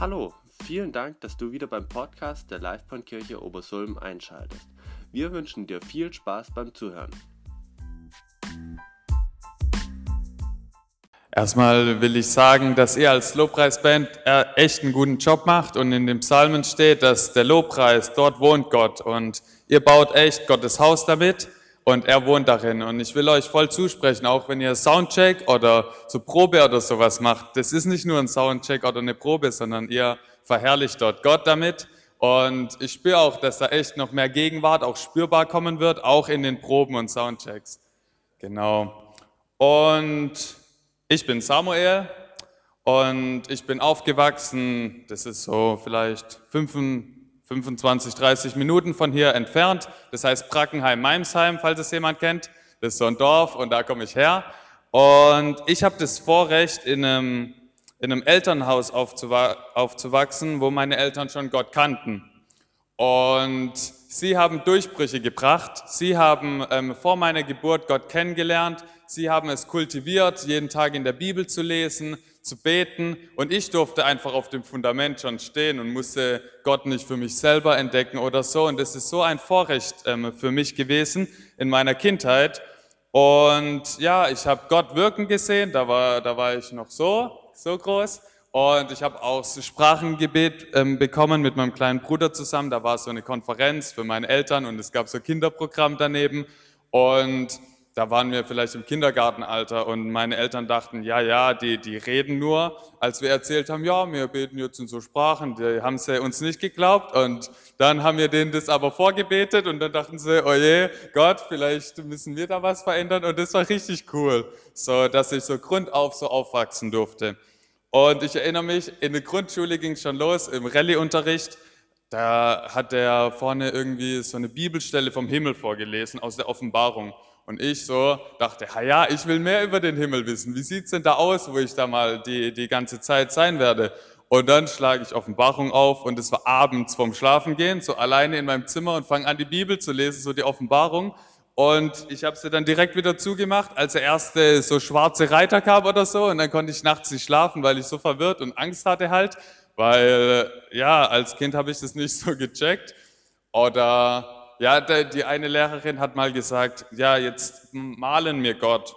Hallo, vielen Dank, dass du wieder beim Podcast der Livebahnkirche Obersulm einschaltest. Wir wünschen dir viel Spaß beim Zuhören. Erstmal will ich sagen, dass ihr als Lobpreisband äh, echt einen guten Job macht und in dem Psalmen steht, dass der Lobpreis, dort wohnt Gott und ihr baut echt Gottes Haus damit und er wohnt darin. Und ich will euch voll zusprechen, auch wenn ihr Soundcheck oder so Probe oder sowas macht. Das ist nicht nur ein Soundcheck oder eine Probe, sondern ihr verherrlicht dort Gott damit. Und ich spüre auch, dass da echt noch mehr Gegenwart auch spürbar kommen wird, auch in den Proben und Soundchecks. Genau. Und ich bin Samuel und ich bin aufgewachsen, das ist so vielleicht 5, 25, 30 Minuten von hier entfernt. Das heißt Brackenheim-Meimsheim, falls es jemand kennt. Das ist so ein Dorf und da komme ich her. Und ich habe das Vorrecht, in einem, in einem Elternhaus aufzuwachsen, wo meine Eltern schon Gott kannten. Und sie haben Durchbrüche gebracht. Sie haben ähm, vor meiner Geburt Gott kennengelernt. Sie haben es kultiviert, jeden Tag in der Bibel zu lesen, zu beten und ich durfte einfach auf dem Fundament schon stehen und musste Gott nicht für mich selber entdecken oder so. Und das ist so ein Vorrecht ähm, für mich gewesen in meiner Kindheit. Und ja, ich habe Gott wirken gesehen, da war, da war ich noch so, so groß. Und ich habe auch so Sprachengebet ähm, bekommen mit meinem kleinen Bruder zusammen. Da war so eine Konferenz für meine Eltern und es gab so ein Kinderprogramm daneben. Und da waren wir vielleicht im Kindergartenalter und meine Eltern dachten, ja, ja, die, die reden nur. Als wir erzählt haben, ja, wir beten jetzt in so Sprachen, die haben sie uns nicht geglaubt und dann haben wir denen das aber vorgebetet und dann dachten sie, oh je, Gott, vielleicht müssen wir da was verändern und das war richtig cool, so dass ich so grundauf so aufwachsen durfte. Und ich erinnere mich, in der Grundschule ging es schon los, im Rallye-Unterricht, da hat der vorne irgendwie so eine Bibelstelle vom Himmel vorgelesen aus der Offenbarung. Und ich so dachte, ja, ich will mehr über den Himmel wissen. Wie sieht's denn da aus, wo ich da mal die, die ganze Zeit sein werde? Und dann schlage ich Offenbarung auf und es war abends vorm Schlafengehen, so alleine in meinem Zimmer und fange an, die Bibel zu lesen, so die Offenbarung. Und ich habe sie dann direkt wieder zugemacht, als der erste so schwarze Reiter kam oder so. Und dann konnte ich nachts nicht schlafen, weil ich so verwirrt und Angst hatte halt. Weil, ja, als Kind habe ich das nicht so gecheckt. Oder ja, die eine Lehrerin hat mal gesagt, ja, jetzt malen mir Gott.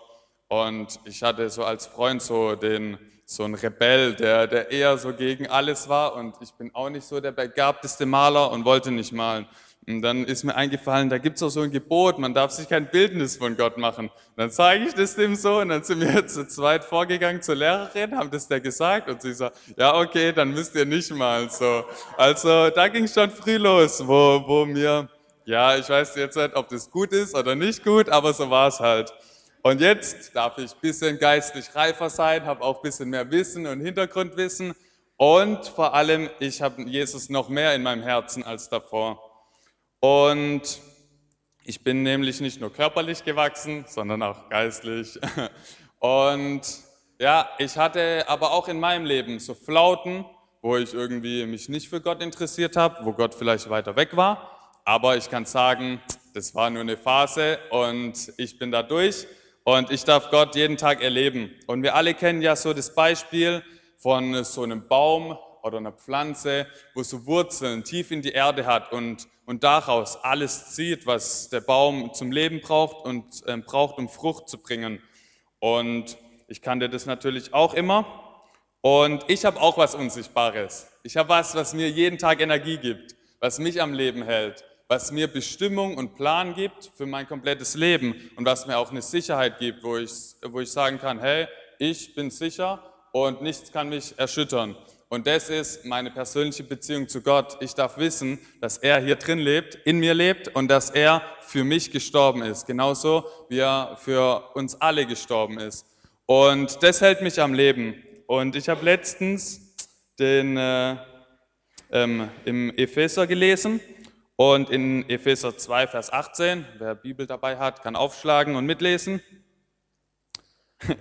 Und ich hatte so als Freund so den, so einen Rebell, der, der eher so gegen alles war. Und ich bin auch nicht so der begabteste Maler und wollte nicht malen. Und dann ist mir eingefallen, da gibt's auch so ein Gebot, man darf sich kein Bildnis von Gott machen. Und dann zeige ich das dem so und dann sind wir zu zweit vorgegangen zur Lehrerin, haben das der gesagt und sie sagt, ja okay, dann müsst ihr nicht mal so. Also da ging schon früh los, wo, wo mir ja, ich weiß jetzt nicht, ob das gut ist oder nicht gut, aber so war es halt. Und jetzt darf ich ein bisschen geistlich reifer sein, habe auch ein bisschen mehr Wissen und Hintergrundwissen. Und vor allem, ich habe Jesus noch mehr in meinem Herzen als davor. Und ich bin nämlich nicht nur körperlich gewachsen, sondern auch geistlich. Und ja, ich hatte aber auch in meinem Leben so Flauten, wo ich irgendwie mich nicht für Gott interessiert habe, wo Gott vielleicht weiter weg war. Aber ich kann sagen, das war nur eine Phase und ich bin da durch und ich darf Gott jeden Tag erleben. Und wir alle kennen ja so das Beispiel von so einem Baum oder einer Pflanze, wo so Wurzeln tief in die Erde hat und, und daraus alles zieht, was der Baum zum Leben braucht und äh, braucht, um Frucht zu bringen. Und ich kannte das natürlich auch immer. Und ich habe auch was Unsichtbares. Ich habe was, was mir jeden Tag Energie gibt, was mich am Leben hält was mir Bestimmung und Plan gibt für mein komplettes Leben und was mir auch eine Sicherheit gibt, wo ich, wo ich sagen kann, hey, ich bin sicher und nichts kann mich erschüttern. Und das ist meine persönliche Beziehung zu Gott. Ich darf wissen, dass er hier drin lebt, in mir lebt und dass er für mich gestorben ist. Genauso wie er für uns alle gestorben ist. Und das hält mich am Leben. Und ich habe letztens den äh, ähm, im Epheser gelesen und in Epheser 2, Vers 18, wer Bibel dabei hat, kann aufschlagen und mitlesen.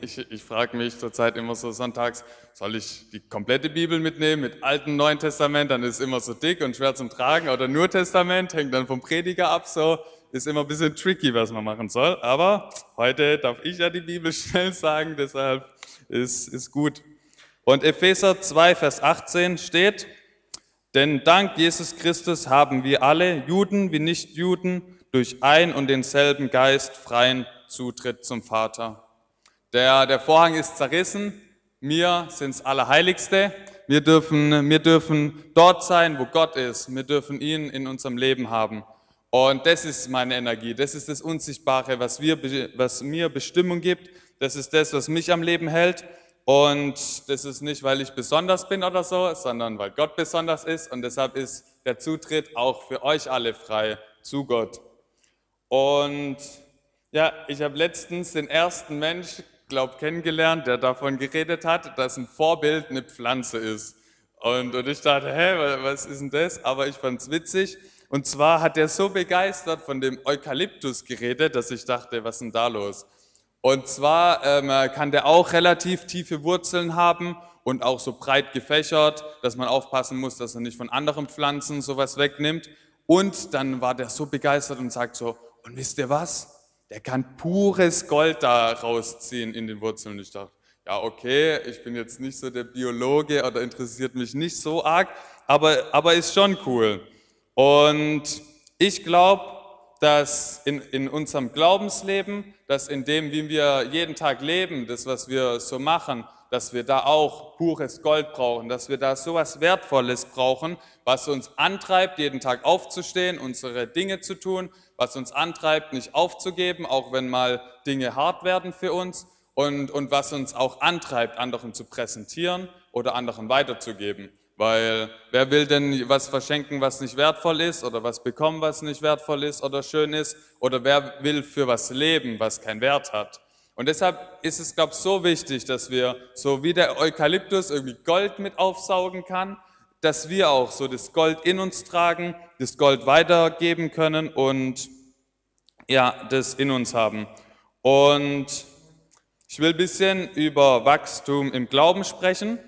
Ich, ich frage mich zurzeit immer so sonntags, soll ich die komplette Bibel mitnehmen mit Alten Neuen Testament, dann ist es immer so dick und schwer zum Tragen, oder nur Testament, hängt dann vom Prediger ab, so ist immer ein bisschen tricky, was man machen soll. Aber heute darf ich ja die Bibel schnell sagen, deshalb ist, ist gut. Und Epheser 2, Vers 18 steht, denn dank Jesus Christus haben wir alle, Juden wie Nichtjuden, durch ein und denselben Geist freien Zutritt zum Vater. Der, der Vorhang ist zerrissen, wir sind das Allerheiligste, wir dürfen, wir dürfen dort sein, wo Gott ist, wir dürfen ihn in unserem Leben haben. Und das ist meine Energie, das ist das Unsichtbare, was, wir, was mir Bestimmung gibt, das ist das, was mich am Leben hält. Und das ist nicht, weil ich besonders bin oder so, sondern weil Gott besonders ist. Und deshalb ist der Zutritt auch für euch alle frei zu Gott. Und ja, ich habe letztens den ersten Mensch, glaube kennengelernt, der davon geredet hat, dass ein Vorbild eine Pflanze ist. Und, und ich dachte, hä, was ist denn das? Aber ich fand es witzig. Und zwar hat er so begeistert von dem Eukalyptus geredet, dass ich dachte, was ist denn da los? Und zwar ähm, kann der auch relativ tiefe Wurzeln haben und auch so breit gefächert, dass man aufpassen muss, dass er nicht von anderen Pflanzen sowas wegnimmt. Und dann war der so begeistert und sagt so, und wisst ihr was? Der kann pures Gold da rausziehen in den Wurzeln. Und ich dachte, ja, okay, ich bin jetzt nicht so der Biologe oder interessiert mich nicht so arg, aber, aber ist schon cool. Und ich glaube, dass in, in unserem Glaubensleben, dass in dem, wie wir jeden Tag leben, das, was wir so machen, dass wir da auch pures Gold brauchen, dass wir da so was Wertvolles brauchen, was uns antreibt, jeden Tag aufzustehen, unsere Dinge zu tun, was uns antreibt, nicht aufzugeben, auch wenn mal Dinge hart werden für uns und, und was uns auch antreibt, anderen zu präsentieren oder anderen weiterzugeben. Weil wer will denn was verschenken, was nicht wertvoll ist oder was bekommen, was nicht wertvoll ist oder schön ist oder wer will für was leben, was keinen Wert hat. Und deshalb ist es, glaube ich, so wichtig, dass wir, so wie der Eukalyptus irgendwie Gold mit aufsaugen kann, dass wir auch so das Gold in uns tragen, das Gold weitergeben können und ja, das in uns haben. Und ich will ein bisschen über Wachstum im Glauben sprechen.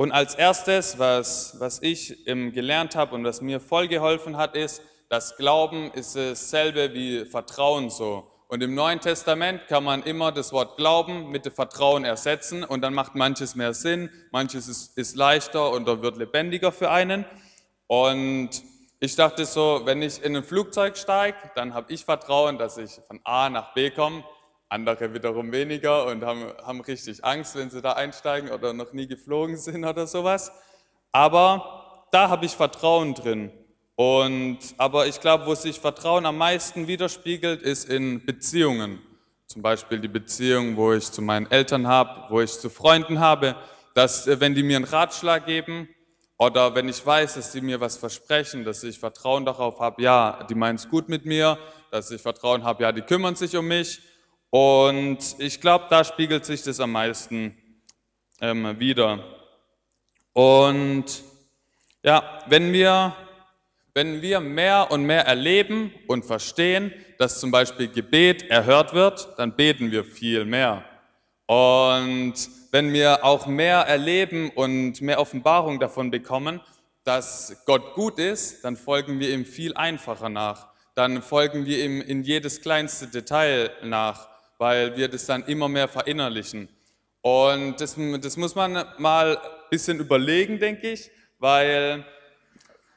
Und als erstes, was, was ich gelernt habe und was mir voll geholfen hat, ist, dass Glauben ist dasselbe wie Vertrauen so. Und im Neuen Testament kann man immer das Wort Glauben mit Vertrauen ersetzen und dann macht manches mehr Sinn, manches ist, ist leichter oder wird lebendiger für einen. Und ich dachte so, wenn ich in ein Flugzeug steige, dann habe ich Vertrauen, dass ich von A nach B komme andere wiederum weniger und haben, haben richtig Angst, wenn sie da einsteigen oder noch nie geflogen sind oder sowas. Aber da habe ich Vertrauen drin. Und, aber ich glaube, wo sich Vertrauen am meisten widerspiegelt, ist in Beziehungen. Zum Beispiel die Beziehung, wo ich zu meinen Eltern habe, wo ich zu Freunden habe, dass äh, wenn die mir einen Ratschlag geben oder wenn ich weiß, dass sie mir was versprechen, dass ich Vertrauen darauf habe, ja, die meinen es gut mit mir, dass ich Vertrauen habe, ja, die kümmern sich um mich und ich glaube, da spiegelt sich das am meisten ähm, wieder. Und ja, wenn wir, wenn wir mehr und mehr erleben und verstehen, dass zum Beispiel Gebet erhört wird, dann beten wir viel mehr. Und wenn wir auch mehr erleben und mehr Offenbarung davon bekommen, dass Gott gut ist, dann folgen wir ihm viel einfacher nach. Dann folgen wir ihm in jedes kleinste Detail nach weil wir das dann immer mehr verinnerlichen. Und das, das muss man mal ein bisschen überlegen, denke ich, weil,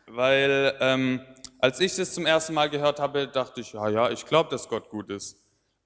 weil ähm, als ich das zum ersten Mal gehört habe, dachte ich, ja, ja, ich glaube, dass Gott gut ist.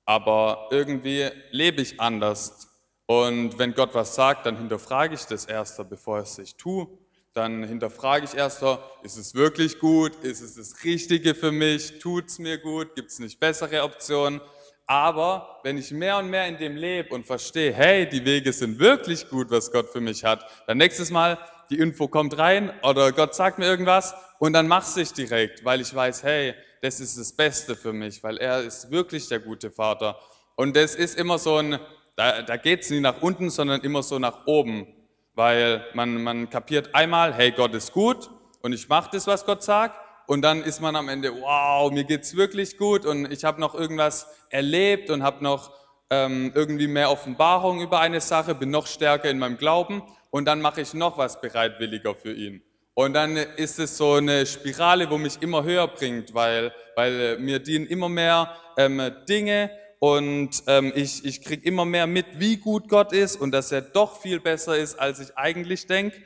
Aber irgendwie lebe ich anders. Und wenn Gott was sagt, dann hinterfrage ich das erster, bevor es ich tue. Dann hinterfrage ich erster, ist es wirklich gut? Ist es das Richtige für mich? Tut es mir gut? Gibt es nicht bessere Optionen? Aber wenn ich mehr und mehr in dem lebe und verstehe, hey, die Wege sind wirklich gut, was Gott für mich hat, dann nächstes Mal die Info kommt rein oder Gott sagt mir irgendwas und dann mach's ich direkt, weil ich weiß, hey, das ist das Beste für mich, weil er ist wirklich der gute Vater. Und das ist immer so ein, da, da geht's nie nach unten, sondern immer so nach oben, weil man, man kapiert einmal, hey, Gott ist gut und ich mache das, was Gott sagt und dann ist man am Ende, wow, mir geht's wirklich gut und ich habe noch irgendwas erlebt und habe noch ähm, irgendwie mehr Offenbarung über eine Sache, bin noch stärker in meinem Glauben und dann mache ich noch was bereitwilliger für ihn. Und dann ist es so eine Spirale, wo mich immer höher bringt, weil, weil mir dienen immer mehr ähm, Dinge und ähm, ich, ich kriege immer mehr mit, wie gut Gott ist und dass er doch viel besser ist, als ich eigentlich denke.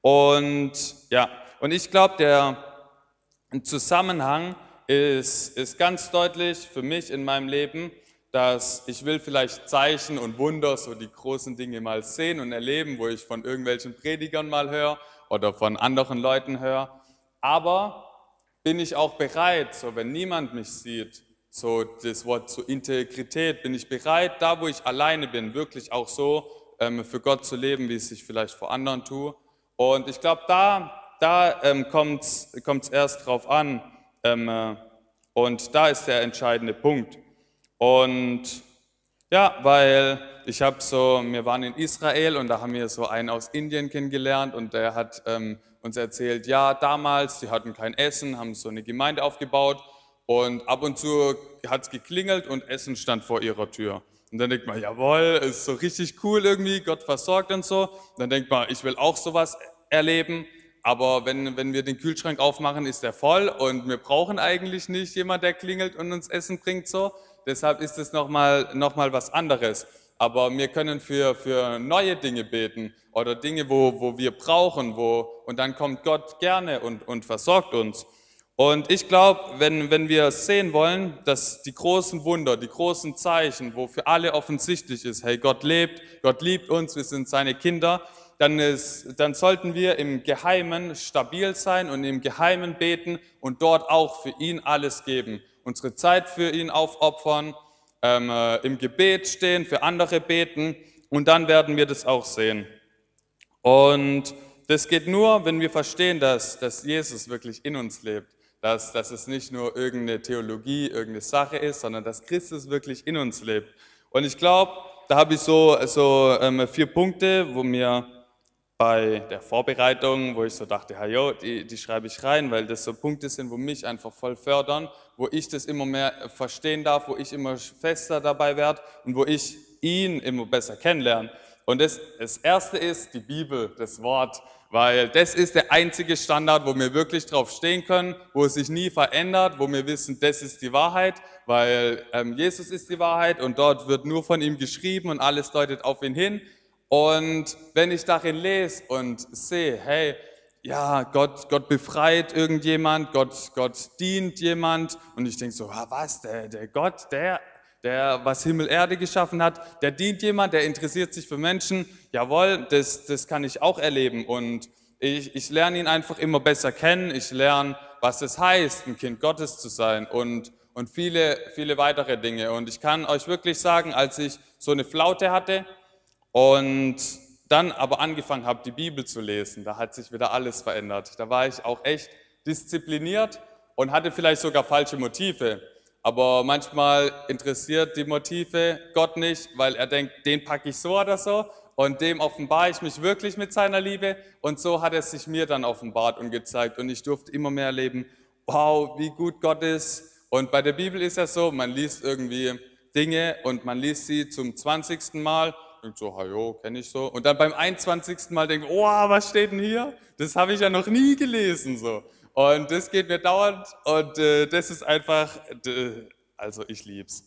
Und ja, und ich glaube, der Zusammenhang ist, ist ganz deutlich für mich in meinem Leben, dass ich will vielleicht Zeichen und Wunder, so die großen Dinge mal sehen und erleben, wo ich von irgendwelchen Predigern mal höre oder von anderen Leuten höre. Aber bin ich auch bereit, so wenn niemand mich sieht, so das Wort zur Integrität, bin ich bereit, da wo ich alleine bin, wirklich auch so ähm, für Gott zu leben, wie es ich vielleicht vor anderen tue. Und ich glaube, da, da ähm, kommt es erst drauf an. Ähm, äh, und da ist der entscheidende Punkt. Und ja, weil ich habe so, wir waren in Israel und da haben wir so einen aus Indien kennengelernt und der hat ähm, uns erzählt, ja, damals, die hatten kein Essen, haben so eine Gemeinde aufgebaut und ab und zu hat es geklingelt und Essen stand vor ihrer Tür. Und dann denkt man, jawohl, ist so richtig cool irgendwie, Gott versorgt und so. Und dann denkt man, ich will auch sowas erleben. Aber wenn, wenn wir den Kühlschrank aufmachen, ist der voll und wir brauchen eigentlich nicht jemand, der klingelt und uns Essen bringt so. Deshalb ist es nochmal noch mal was anderes. Aber wir können für, für neue Dinge beten oder Dinge, wo, wo wir brauchen, wo, und dann kommt Gott gerne und, und versorgt uns. Und ich glaube, wenn, wenn wir sehen wollen, dass die großen Wunder, die großen Zeichen, wo für alle offensichtlich ist, hey, Gott lebt, Gott liebt uns, wir sind seine Kinder, dann, ist, dann sollten wir im Geheimen stabil sein und im Geheimen beten und dort auch für ihn alles geben. Unsere Zeit für ihn aufopfern, ähm, äh, im Gebet stehen, für andere beten und dann werden wir das auch sehen. Und das geht nur, wenn wir verstehen, dass, dass Jesus wirklich in uns lebt dass, dass es nicht nur irgendeine Theologie, irgendeine Sache ist, sondern dass Christus wirklich in uns lebt. Und ich glaube, da habe ich so, so ähm, vier Punkte, wo mir bei der Vorbereitung, wo ich so dachte, ja, jo, die, die schreibe ich rein, weil das so Punkte sind, wo mich einfach voll fördern, wo ich das immer mehr verstehen darf, wo ich immer fester dabei werde und wo ich ihn immer besser kennenlerne. Und das, das erste ist die Bibel, das Wort weil das ist der einzige Standard, wo wir wirklich drauf stehen können, wo es sich nie verändert, wo wir wissen, das ist die Wahrheit, weil ähm, Jesus ist die Wahrheit und dort wird nur von ihm geschrieben und alles deutet auf ihn hin. Und wenn ich darin lese und sehe, hey, ja, Gott, Gott befreit irgendjemand, Gott, Gott dient jemand und ich denke so, was, der, der Gott, der, der was Himmel, Erde geschaffen hat, der dient jemand, der interessiert sich für Menschen. Jawohl, das, das kann ich auch erleben. Und ich, ich lerne ihn einfach immer besser kennen. Ich lerne, was es heißt, ein Kind Gottes zu sein und, und viele, viele weitere Dinge. Und ich kann euch wirklich sagen, als ich so eine Flaute hatte und dann aber angefangen habe, die Bibel zu lesen, da hat sich wieder alles verändert. Da war ich auch echt diszipliniert und hatte vielleicht sogar falsche Motive. Aber manchmal interessiert die Motive Gott nicht, weil er denkt, den packe ich so oder so und dem offenbare ich mich wirklich mit seiner Liebe. Und so hat er sich mir dann offenbart und gezeigt. Und ich durfte immer mehr erleben, wow, wie gut Gott ist. Und bei der Bibel ist ja so, man liest irgendwie Dinge und man liest sie zum 20. Mal und so, hallo, kenne ich so. Und dann beim 21. Mal denkt, oh, was steht denn hier? Das habe ich ja noch nie gelesen so. Und das geht mir dauernd und äh, das ist einfach, also ich lieb's.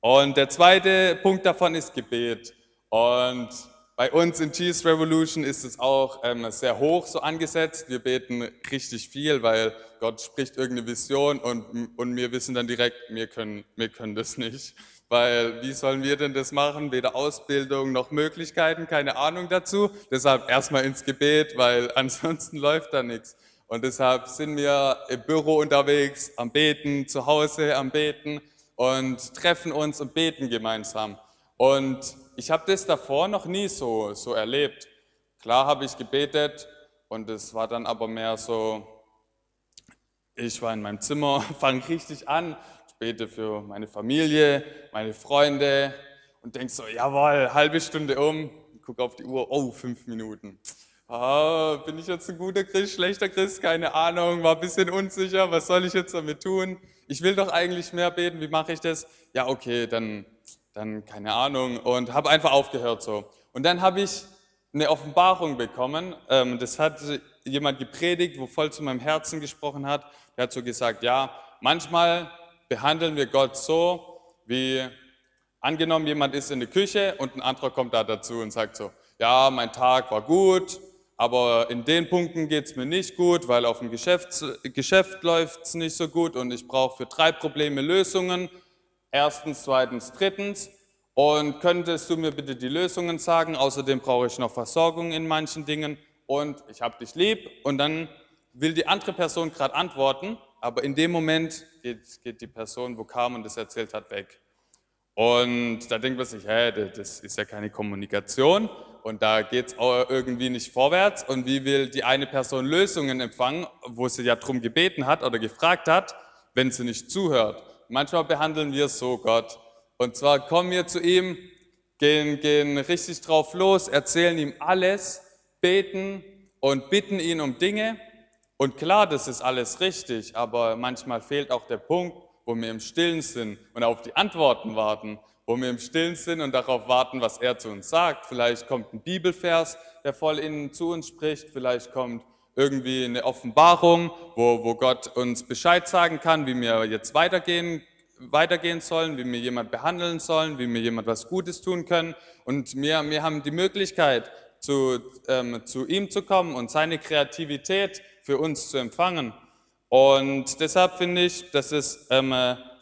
Und der zweite Punkt davon ist Gebet. Und bei uns in Cheese Revolution ist es auch ähm, sehr hoch so angesetzt. Wir beten richtig viel, weil Gott spricht irgendeine Vision und, und wir wissen dann direkt, wir können, wir können das nicht. Weil wie sollen wir denn das machen? Weder Ausbildung noch Möglichkeiten, keine Ahnung dazu. Deshalb erstmal ins Gebet, weil ansonsten läuft da nichts. Und deshalb sind wir im Büro unterwegs, am Beten, zu Hause am Beten und treffen uns und beten gemeinsam. Und ich habe das davor noch nie so, so erlebt. Klar habe ich gebetet und es war dann aber mehr so, ich war in meinem Zimmer, fange richtig an, bete für meine Familie, meine Freunde und denke so, jawohl, halbe Stunde um, gucke auf die Uhr, oh, fünf Minuten ah, bin ich jetzt ein guter Christ, schlechter Christ, keine Ahnung, war ein bisschen unsicher, was soll ich jetzt damit tun? Ich will doch eigentlich mehr beten, wie mache ich das? Ja, okay, dann, dann keine Ahnung und habe einfach aufgehört so. Und dann habe ich eine Offenbarung bekommen, ähm, das hat jemand gepredigt, wo voll zu meinem Herzen gesprochen hat. Der hat so gesagt, ja, manchmal behandeln wir Gott so, wie Angenommen, jemand ist in der Küche und ein anderer kommt da dazu und sagt so, ja, mein Tag war gut, aber in den Punkten geht es mir nicht gut, weil auf dem Geschäft, Geschäft läuft es nicht so gut und ich brauche für drei Probleme Lösungen. Erstens, zweitens, drittens. Und könntest du mir bitte die Lösungen sagen? Außerdem brauche ich noch Versorgung in manchen Dingen und ich habe dich lieb. Und dann will die andere Person gerade antworten, aber in dem Moment geht, geht die Person, wo kam und das erzählt hat, weg. Und da denkt man sich, hä, das ist ja keine Kommunikation und da geht es irgendwie nicht vorwärts. Und wie will die eine Person Lösungen empfangen, wo sie ja drum gebeten hat oder gefragt hat, wenn sie nicht zuhört? Manchmal behandeln wir so Gott. Und zwar kommen wir zu ihm, gehen, gehen richtig drauf los, erzählen ihm alles, beten und bitten ihn um Dinge. Und klar, das ist alles richtig, aber manchmal fehlt auch der Punkt, wo wir im Stillen sind und auf die Antworten warten, wo wir im Stillen sind und darauf warten, was er zu uns sagt. Vielleicht kommt ein Bibelvers, der voll innen zu uns spricht, vielleicht kommt irgendwie eine Offenbarung, wo, wo Gott uns Bescheid sagen kann, wie wir jetzt weitergehen, weitergehen sollen, wie wir jemand behandeln sollen, wie wir jemand was Gutes tun können. Und wir, wir haben die Möglichkeit, zu, ähm, zu ihm zu kommen und seine Kreativität für uns zu empfangen. Und deshalb finde ich, dass es ähm,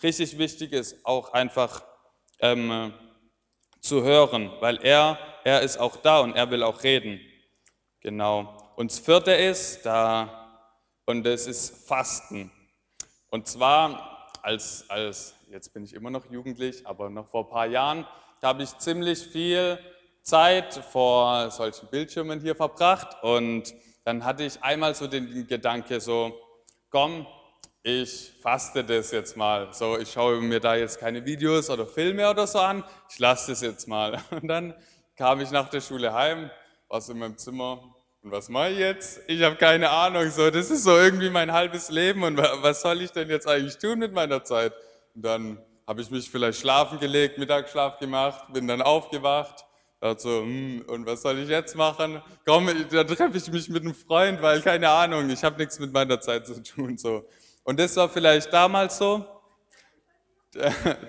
richtig wichtig ist, auch einfach ähm, zu hören, weil er, er ist auch da und er will auch reden. Genau. Und das vierte ist da, und das ist Fasten. Und zwar als, als, jetzt bin ich immer noch jugendlich, aber noch vor ein paar Jahren, da habe ich ziemlich viel Zeit vor solchen Bildschirmen hier verbracht und dann hatte ich einmal so den Gedanke so, komm, ich faste das jetzt mal. So, ich schaue mir da jetzt keine Videos oder Filme oder so an, ich lasse das jetzt mal. Und dann kam ich nach der Schule heim, war so in meinem Zimmer und was mache ich jetzt? Ich habe keine Ahnung, so, das ist so irgendwie mein halbes Leben und was soll ich denn jetzt eigentlich tun mit meiner Zeit? Und dann habe ich mich vielleicht schlafen gelegt, Mittagsschlaf gemacht, bin dann aufgewacht dachte so, hm, und was soll ich jetzt machen? Komm, da treffe ich mich mit einem Freund, weil keine Ahnung, ich habe nichts mit meiner Zeit zu tun. So. Und das war vielleicht damals so.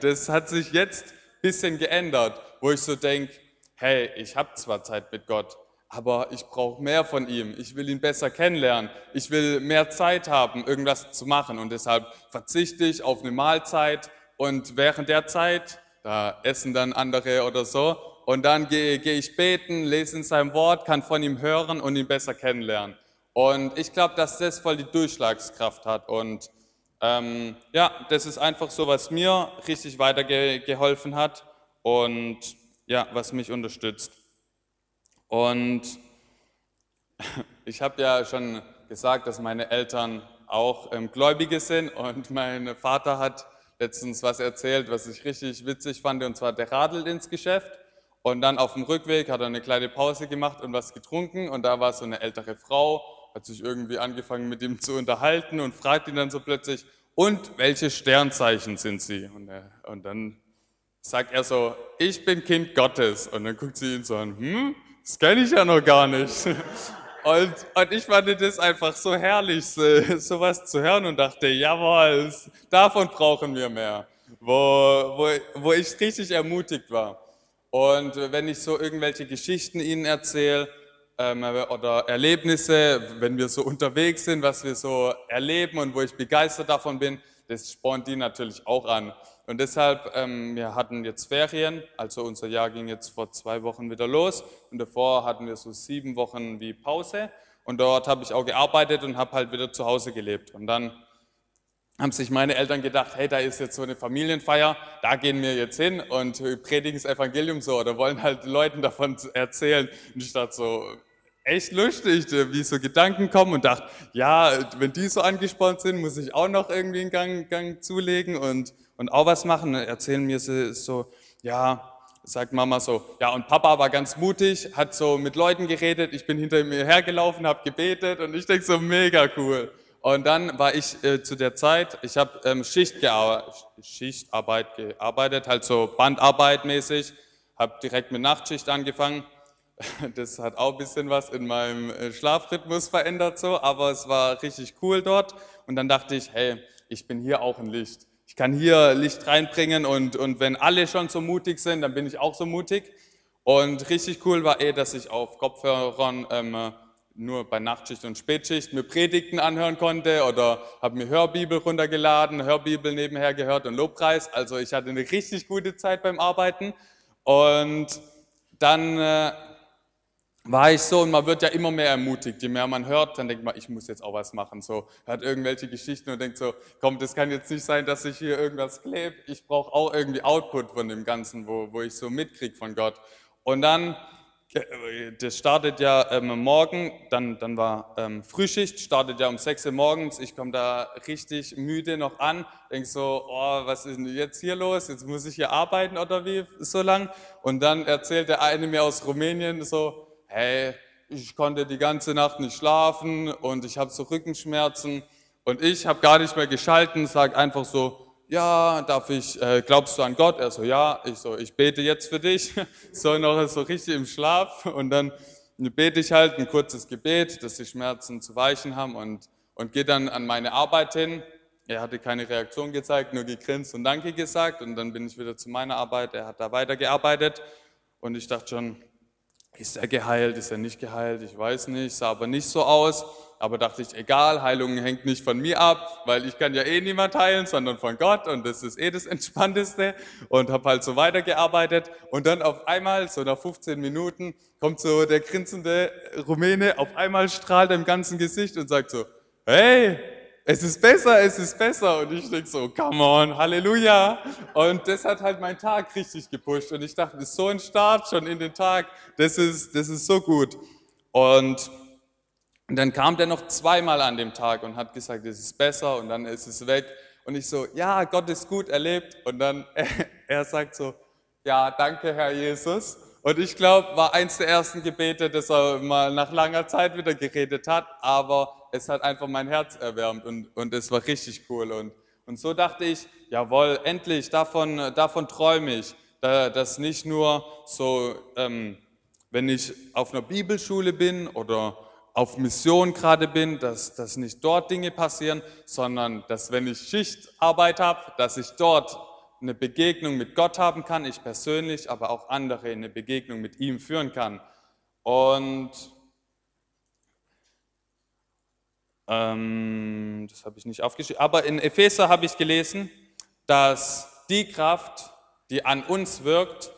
Das hat sich jetzt ein bisschen geändert, wo ich so denke, hey, ich habe zwar Zeit mit Gott, aber ich brauche mehr von ihm. Ich will ihn besser kennenlernen. Ich will mehr Zeit haben, irgendwas zu machen. Und deshalb verzichte ich auf eine Mahlzeit und während der Zeit, da essen dann andere oder so, und dann gehe, gehe ich beten, lese in seinem Wort, kann von ihm hören und ihn besser kennenlernen. Und ich glaube, dass das voll die Durchschlagskraft hat. Und ähm, ja, das ist einfach so, was mir richtig weitergeholfen hat und ja, was mich unterstützt. Und ich habe ja schon gesagt, dass meine Eltern auch ähm, Gläubige sind und mein Vater hat letztens was erzählt, was ich richtig witzig fand, und zwar der radelt ins Geschäft und dann auf dem Rückweg hat er eine kleine Pause gemacht und was getrunken. Und da war so eine ältere Frau, hat sich irgendwie angefangen mit ihm zu unterhalten und fragt ihn dann so plötzlich, und welche Sternzeichen sind Sie? Und, er, und dann sagt er so, ich bin Kind Gottes. Und dann guckt sie ihn so an, hm, das kenne ich ja noch gar nicht. Und, und ich fand das einfach so herrlich, so, sowas zu hören und dachte, jawohl, davon brauchen wir mehr. Wo, wo, wo ich richtig ermutigt war. Und wenn ich so irgendwelche Geschichten ihnen erzähle ähm, oder Erlebnisse, wenn wir so unterwegs sind, was wir so erleben und wo ich begeistert davon bin, das spornt die natürlich auch an. Und deshalb, ähm, wir hatten jetzt Ferien, also unser Jahr ging jetzt vor zwei Wochen wieder los und davor hatten wir so sieben Wochen wie Pause und dort habe ich auch gearbeitet und habe halt wieder zu Hause gelebt. Und dann haben sich meine Eltern gedacht, hey, da ist jetzt so eine Familienfeier, da gehen wir jetzt hin und predigen das Evangelium so oder wollen halt Leuten davon erzählen. Und ich dachte so, echt lustig, wie so Gedanken kommen und dachte, ja, wenn die so angespornt sind, muss ich auch noch irgendwie einen Gang, Gang zulegen und, und auch was machen. Erzählen mir so, ja, sagt Mama so, ja, und Papa war ganz mutig, hat so mit Leuten geredet, ich bin hinter mir hergelaufen, habe gebetet und ich denke so, mega cool. Und dann war ich äh, zu der Zeit, ich habe ähm, Schicht Schichtarbeit gearbeitet, halt so Bandarbeit mäßig, habe direkt mit Nachtschicht angefangen. Das hat auch ein bisschen was in meinem äh, Schlafrhythmus verändert so, aber es war richtig cool dort. Und dann dachte ich, hey, ich bin hier auch ein Licht. ich kann hier Licht reinbringen und, und wenn alle schon so mutig sind, dann bin ich auch so mutig. Und richtig cool war eh, dass ich auf Kopfhörern ähm, nur bei Nachtschicht und Spätschicht mir Predigten anhören konnte oder habe mir Hörbibel runtergeladen, Hörbibel nebenher gehört und Lobpreis. Also ich hatte eine richtig gute Zeit beim Arbeiten. Und dann äh, war ich so und man wird ja immer mehr ermutigt. Je mehr man hört, dann denkt man, ich muss jetzt auch was machen. So hört irgendwelche Geschichten und denkt so, komm, das kann jetzt nicht sein, dass ich hier irgendwas klebe. Ich brauche auch irgendwie Output von dem Ganzen, wo, wo ich so mitkriege von Gott. Und dann, das startet ja ähm, morgen, dann, dann war ähm, Frühschicht, startet ja um 6 Uhr morgens. Ich komme da richtig müde noch an, denke so, oh, was ist denn jetzt hier los? Jetzt muss ich hier arbeiten oder wie so lang? Und dann erzählt der eine mir aus Rumänien so, hey, ich konnte die ganze Nacht nicht schlafen und ich habe so Rückenschmerzen und ich habe gar nicht mehr geschalten, sage einfach so, ja, darf ich, äh, glaubst du an Gott? Er so, ja, ich so, ich bete jetzt für dich, so noch so richtig im Schlaf und dann bete ich halt ein kurzes Gebet, dass die Schmerzen zu weichen haben und, und gehe dann an meine Arbeit hin. Er hatte keine Reaktion gezeigt, nur gegrinst und Danke gesagt und dann bin ich wieder zu meiner Arbeit. Er hat da weitergearbeitet und ich dachte schon, ist er geheilt, ist er nicht geheilt, ich weiß nicht, sah aber nicht so aus. Aber dachte ich, egal, Heilung hängt nicht von mir ab, weil ich kann ja eh niemand heilen, sondern von Gott. Und das ist eh das Entspannteste und habe halt so weitergearbeitet. Und dann auf einmal, so nach 15 Minuten, kommt so der grinsende Rumäne, auf einmal strahlt er im ganzen Gesicht und sagt so, hey, es ist besser, es ist besser. Und ich denke so, come on, Halleluja. Und das hat halt meinen Tag richtig gepusht. Und ich dachte, das ist so ein Start schon in den Tag, das ist, das ist so gut. Und dann kam der noch zweimal an dem Tag und hat gesagt, es ist besser und dann ist es weg. Und ich so, ja, Gott ist gut erlebt. Und dann er sagt so, ja, danke, Herr Jesus. Und ich glaube, war eins der ersten Gebete, das er mal nach langer Zeit wieder geredet hat, aber es hat einfach mein Herz erwärmt und, und es war richtig cool. Und, und so dachte ich, jawohl, endlich, davon, davon träume ich, dass nicht nur so, ähm, wenn ich auf einer Bibelschule bin oder auf Mission gerade bin, dass, dass nicht dort Dinge passieren, sondern dass wenn ich Schichtarbeit habe, dass ich dort eine Begegnung mit Gott haben kann, ich persönlich, aber auch andere eine Begegnung mit ihm führen kann. Und ähm, das habe ich nicht aufgeschrieben, aber in Epheser habe ich gelesen, dass die Kraft, die an uns wirkt,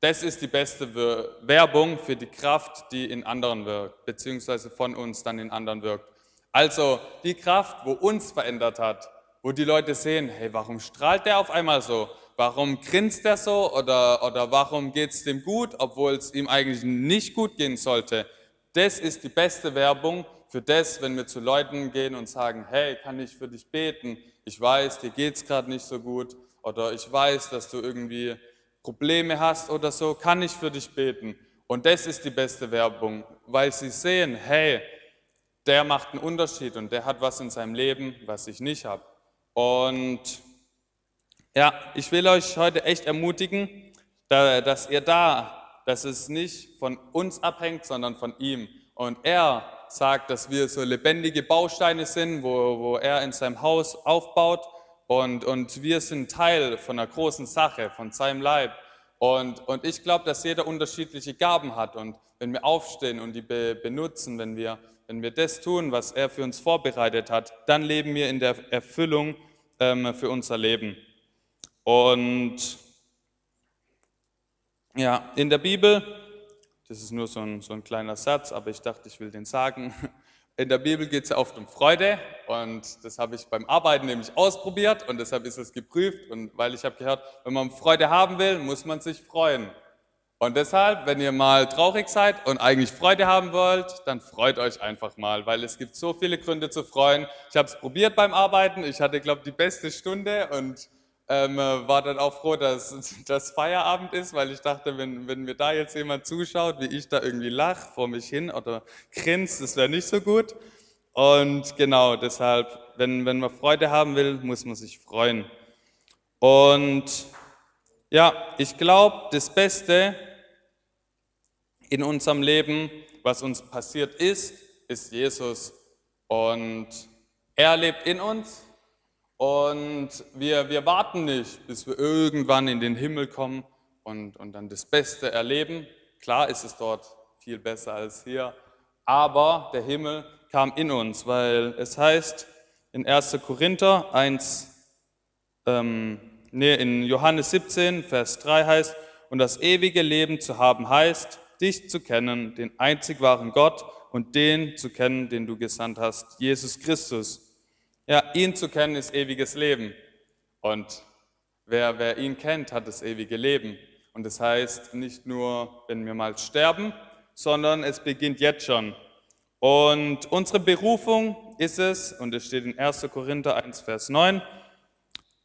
das ist die beste Werbung für die Kraft, die in anderen wirkt, beziehungsweise von uns dann in anderen wirkt. Also die Kraft, wo uns verändert hat, wo die Leute sehen, hey, warum strahlt der auf einmal so? Warum grinst der so? Oder, oder warum geht es dem gut, obwohl es ihm eigentlich nicht gut gehen sollte? Das ist die beste Werbung für das, wenn wir zu Leuten gehen und sagen, hey, kann ich für dich beten? Ich weiß, dir geht es gerade nicht so gut oder ich weiß, dass du irgendwie Probleme hast oder so, kann ich für dich beten? Und das ist die beste Werbung, weil sie sehen, hey, der macht einen Unterschied und der hat was in seinem Leben, was ich nicht habe. Und ja, ich will euch heute echt ermutigen, dass ihr da, dass es nicht von uns abhängt, sondern von ihm. Und er sagt, dass wir so lebendige Bausteine sind, wo, wo er in seinem Haus aufbaut und, und wir sind Teil von einer großen Sache, von seinem Leib. Und, und ich glaube, dass jeder unterschiedliche Gaben hat und wenn wir aufstehen und die be benutzen, wenn wir, wenn wir das tun, was er für uns vorbereitet hat, dann leben wir in der Erfüllung ähm, für unser Leben. Und ja, in der Bibel das ist nur so ein, so ein kleiner Satz, aber ich dachte, ich will den sagen. In der Bibel geht es ja oft um Freude und das habe ich beim Arbeiten nämlich ausprobiert und deshalb ist es geprüft und weil ich habe gehört, wenn man Freude haben will, muss man sich freuen. Und deshalb, wenn ihr mal traurig seid und eigentlich Freude haben wollt, dann freut euch einfach mal, weil es gibt so viele Gründe zu freuen. Ich habe es probiert beim Arbeiten, ich hatte, glaube ich, die beste Stunde und ähm, war dann auch froh, dass das Feierabend ist, weil ich dachte, wenn, wenn mir da jetzt jemand zuschaut, wie ich da irgendwie lache vor mich hin oder grinst, das wäre nicht so gut. Und genau, deshalb, wenn, wenn man Freude haben will, muss man sich freuen. Und ja, ich glaube, das Beste in unserem Leben, was uns passiert ist, ist Jesus. Und er lebt in uns Und wir, wir warten nicht, bis wir irgendwann in den Himmel kommen und, und dann das Beste erleben. Klar ist es dort viel besser als hier, aber der Himmel kam in uns, weil es heißt in 1. Korinther 1, ähm, nee, in Johannes 17, Vers 3 heißt, und das ewige Leben zu haben heißt, dich zu kennen, den einzig wahren Gott und den zu kennen, den du gesandt hast, Jesus Christus. Ja, ihn zu kennen ist ewiges Leben. Und wer, wer ihn kennt, hat das ewige Leben. Und das heißt nicht nur, wenn wir mal sterben, sondern es beginnt jetzt schon. Und unsere Berufung ist es, und es steht in 1. Korinther 1, Vers 9,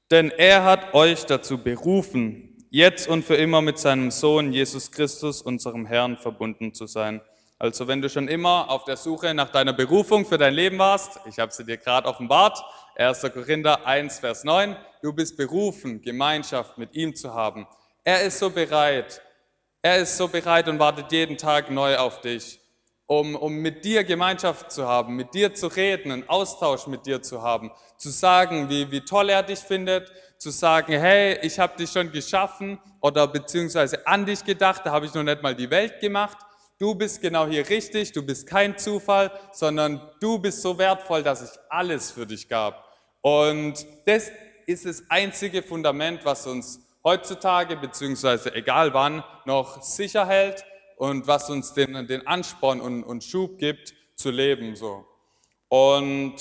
denn er hat euch dazu berufen, jetzt und für immer mit seinem Sohn Jesus Christus, unserem Herrn, verbunden zu sein. Also wenn du schon immer auf der Suche nach deiner Berufung für dein Leben warst, ich habe sie dir gerade offenbart, 1. Korinther 1, Vers 9, du bist berufen, Gemeinschaft mit ihm zu haben. Er ist so bereit, er ist so bereit und wartet jeden Tag neu auf dich, um, um mit dir Gemeinschaft zu haben, mit dir zu reden, einen Austausch mit dir zu haben, zu sagen, wie, wie toll er dich findet, zu sagen, hey, ich habe dich schon geschaffen oder beziehungsweise an dich gedacht, da habe ich noch nicht mal die Welt gemacht Du bist genau hier richtig, du bist kein Zufall, sondern du bist so wertvoll, dass ich alles für dich gab. Und das ist das einzige Fundament, was uns heutzutage, beziehungsweise egal wann, noch sicher hält und was uns den, den Ansporn und, und Schub gibt, zu leben. So. Und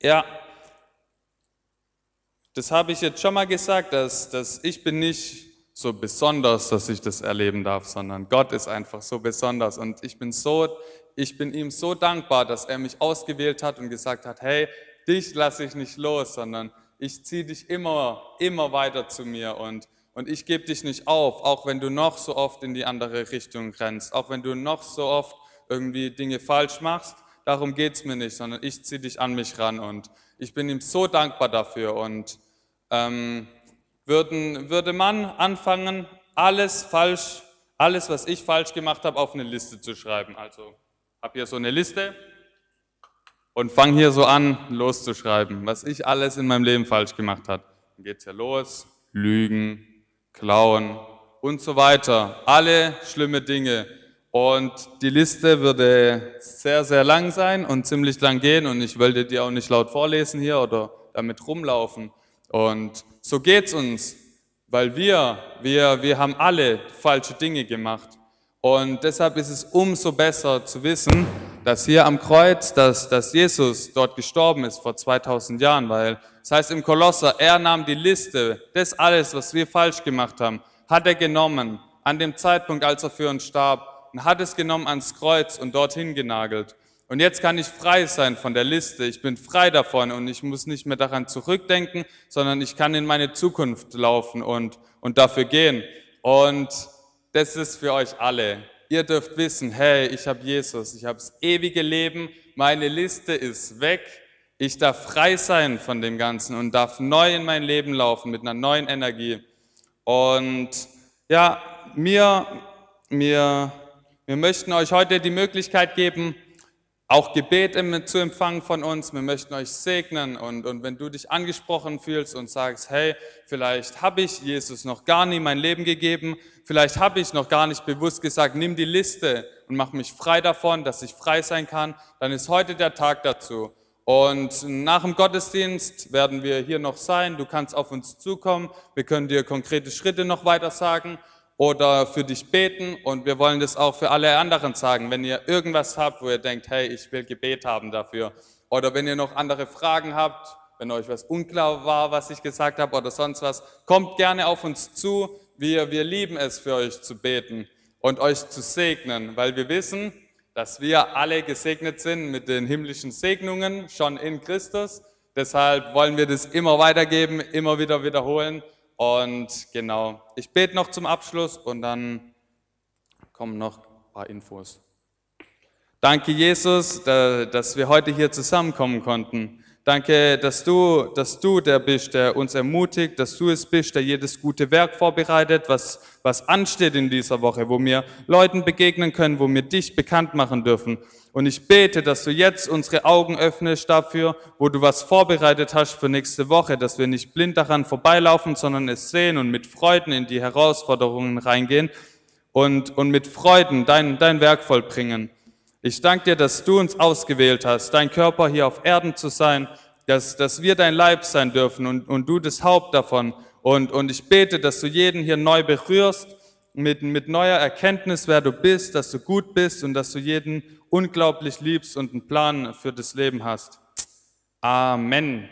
ja, das habe ich jetzt schon mal gesagt, dass, dass ich bin nicht so besonders, dass ich das erleben darf, sondern Gott ist einfach so besonders. Und ich bin so, ich bin ihm so dankbar, dass er mich ausgewählt hat und gesagt hat, hey, dich lasse ich nicht los, sondern ich ziehe dich immer, immer weiter zu mir und, und ich gebe dich nicht auf, auch wenn du noch so oft in die andere Richtung rennst, auch wenn du noch so oft irgendwie Dinge falsch machst. Darum geht's mir nicht, sondern ich ziehe dich an mich ran und ich bin ihm so dankbar dafür und ähm, würden, würde man anfangen, alles falsch, alles, was ich falsch gemacht habe, auf eine Liste zu schreiben. Also habe hier so eine Liste und fange hier so an, loszuschreiben, was ich alles in meinem Leben falsch gemacht habe. Dann geht es ja los, Lügen, Klauen und so weiter. Alle schlimme Dinge. Und die Liste würde sehr, sehr lang sein und ziemlich lang gehen und ich wollte die auch nicht laut vorlesen hier oder damit rumlaufen. Und so geht's uns, weil wir, wir, wir haben alle falsche Dinge gemacht. Und deshalb ist es umso besser zu wissen, dass hier am Kreuz, dass, dass Jesus dort gestorben ist vor 2000 Jahren, weil das heißt im Kolosser, er nahm die Liste, das alles, was wir falsch gemacht haben, hat er genommen an dem Zeitpunkt, als er für uns starb, und hat es genommen ans Kreuz und dorthin genagelt. Und jetzt kann ich frei sein von der Liste. Ich bin frei davon und ich muss nicht mehr daran zurückdenken, sondern ich kann in meine Zukunft laufen und, und dafür gehen. Und das ist für euch alle. Ihr dürft wissen, hey, ich habe Jesus, ich habe das ewige Leben, meine Liste ist weg. Ich darf frei sein von dem Ganzen und darf neu in mein Leben laufen mit einer neuen Energie. Und ja, mir, mir, wir möchten euch heute die Möglichkeit geben, auch Gebet zu empfangen von uns. Wir möchten euch segnen und, und wenn du dich angesprochen fühlst und sagst, hey, vielleicht habe ich Jesus noch gar nie mein Leben gegeben, vielleicht habe ich noch gar nicht bewusst gesagt, nimm die Liste und mach mich frei davon, dass ich frei sein kann, dann ist heute der Tag dazu. Und nach dem Gottesdienst werden wir hier noch sein. Du kannst auf uns zukommen. Wir können dir konkrete Schritte noch weiter sagen oder für dich beten und wir wollen das auch für alle anderen sagen. Wenn ihr irgendwas habt, wo ihr denkt, hey, ich will Gebet haben dafür oder wenn ihr noch andere Fragen habt, wenn euch was unklar war, was ich gesagt habe oder sonst was, kommt gerne auf uns zu. Wir, wir lieben es, für euch zu beten und euch zu segnen, weil wir wissen, dass wir alle gesegnet sind mit den himmlischen Segnungen schon in Christus. Deshalb wollen wir das immer weitergeben, immer wieder wiederholen und genau, ich bete noch zum Abschluss und dann kommen noch ein paar Infos. Danke, Jesus, dass wir heute hier zusammenkommen konnten. Danke, dass du, dass du der bist, der uns ermutigt, dass du es bist, der jedes gute Werk vorbereitet, was, was ansteht in dieser Woche, wo wir Leuten begegnen können, wo wir dich bekannt machen dürfen. Und ich bete, dass du jetzt unsere Augen öffnest dafür, wo du was vorbereitet hast für nächste Woche, dass wir nicht blind daran vorbeilaufen, sondern es sehen und mit Freuden in die Herausforderungen reingehen und, und mit Freuden dein, dein Werk vollbringen. Ich danke dir, dass du uns ausgewählt hast, dein Körper hier auf Erden zu sein, dass, dass wir dein Leib sein dürfen und, und du das Haupt davon. Und, und ich bete, dass du jeden hier neu berührst mit, mit neuer Erkenntnis, wer du bist, dass du gut bist und dass du jeden unglaublich liebst und einen Plan für das Leben hast. Amen.